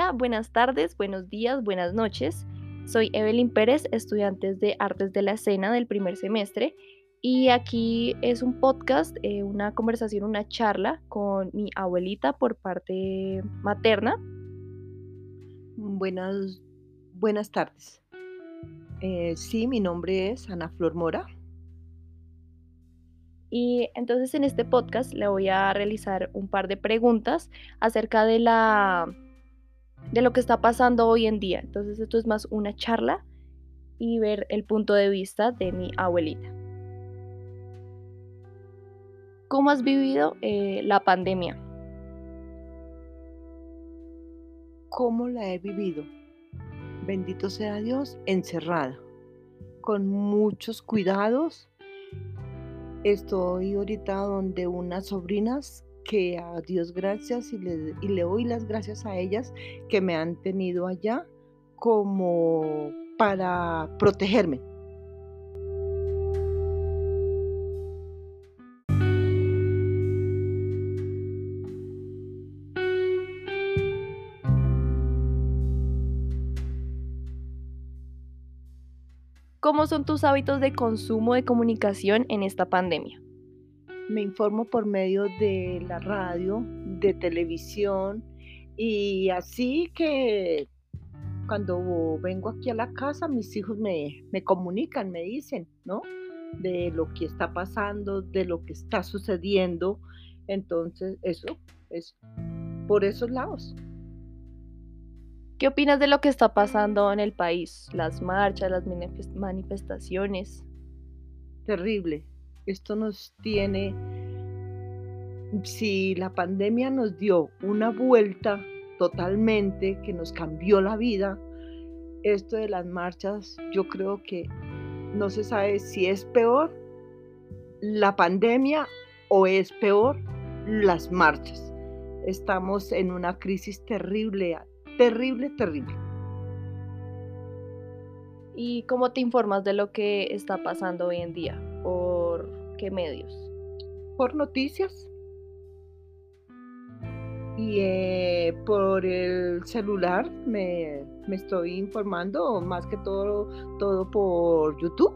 Hola, buenas tardes, buenos días, buenas noches. Soy Evelyn Pérez, estudiante de Artes de la Escena del primer semestre y aquí es un podcast, eh, una conversación, una charla con mi abuelita por parte materna. Buenas, buenas tardes. Eh, sí, mi nombre es Ana Flor Mora. Y entonces en este podcast le voy a realizar un par de preguntas acerca de la de lo que está pasando hoy en día. Entonces esto es más una charla y ver el punto de vista de mi abuelita. ¿Cómo has vivido eh, la pandemia? ¿Cómo la he vivido? Bendito sea Dios, encerrada, con muchos cuidados. Estoy ahorita donde unas sobrinas que a Dios gracias y le, y le doy las gracias a ellas que me han tenido allá como para protegerme. ¿Cómo son tus hábitos de consumo de comunicación en esta pandemia? Me informo por medio de la radio, de televisión y así que cuando vengo aquí a la casa mis hijos me, comunican, me dicen, ¿no? De lo que está pasando, de lo que está sucediendo. Entonces, eso es por esos lados. ¿Qué opinas de lo que está pasando en el país? Las marchas, las manifestaciones. Terrible, esto nos tiene, si la pandemia nos dio una vuelta totalmente que nos cambió la vida, esto de las marchas, yo creo que no se sabe si es peor la pandemia o es peor las marchas. Estamos en una crisis terrible, terrible, terrible. ¿Y cómo te informas de lo que está pasando hoy en día? Qué medios? Por noticias y eh, por el celular me, estoy informando más que todo, todo por YouTube.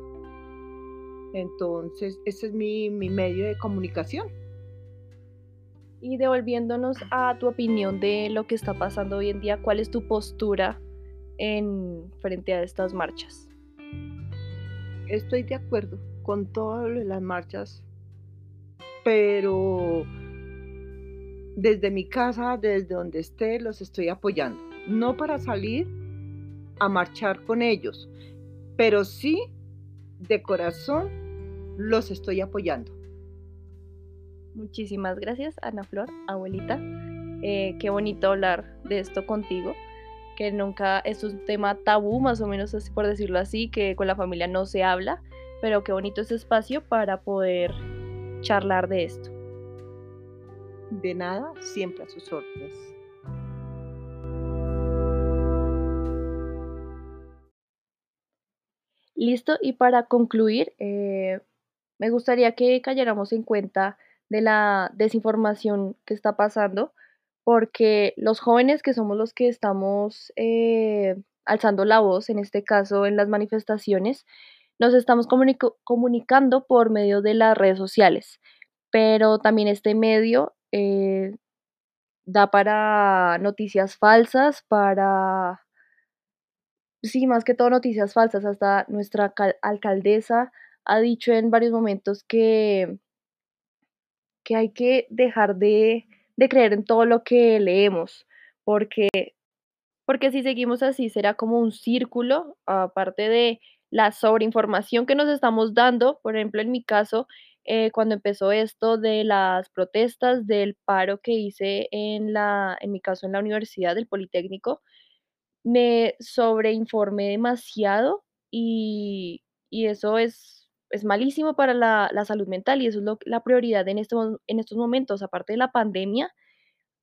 Entonces, ese es mi, mi medio de comunicación. Y devolviéndonos a tu opinión de lo que está pasando hoy en día, ¿cuál es tu postura en frente a estas marchas? Estoy de acuerdo con todas las marchas, pero desde mi casa, desde donde esté, los estoy apoyando. No para salir a marchar con ellos, pero sí de corazón los estoy apoyando. Muchísimas gracias, Ana Flor, abuelita. Eh, qué bonito hablar de esto contigo, que nunca es un tema tabú, más o menos así por decirlo así, que con la familia no se habla pero qué bonito ese espacio para poder charlar de esto. De nada, siempre a sus órdenes. Listo, y para concluir, eh, me gustaría que cayéramos en cuenta de la desinformación que está pasando, porque los jóvenes que somos los que estamos eh, alzando la voz, en este caso en las manifestaciones, nos estamos comunicando por medio de las redes sociales, pero también este medio eh, da para noticias falsas, para, sí, más que todo noticias falsas. Hasta nuestra alcaldesa ha dicho en varios momentos que, que hay que dejar de, de creer en todo lo que leemos, porque, porque si seguimos así será como un círculo, aparte de la sobreinformación que nos estamos dando, por ejemplo, en mi caso, eh, cuando empezó esto de las protestas, del paro que hice en la, en mi caso, en la universidad del Politécnico, me sobreinformé demasiado y, eso es, es malísimo para la, salud mental y eso es lo, la prioridad en, en estos momentos, aparte de la pandemia,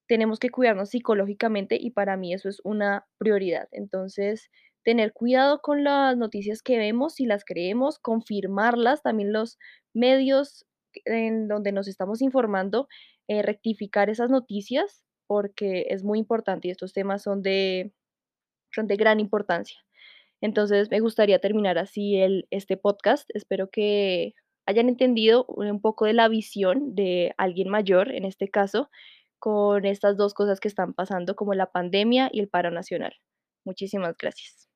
tenemos que cuidarnos psicológicamente y para mí eso es una prioridad. Entonces, tener cuidado con las noticias que vemos, si las creemos, confirmarlas, también los medios en donde nos estamos informando, eh, rectificar esas noticias, porque es muy importante y estos temas son de, son de gran importancia. Entonces, me gustaría terminar así el, este podcast. Espero que hayan entendido un poco de la visión de alguien mayor, en este caso, con estas dos cosas que están pasando, como la pandemia y el paro nacional. Muchísimas gracias.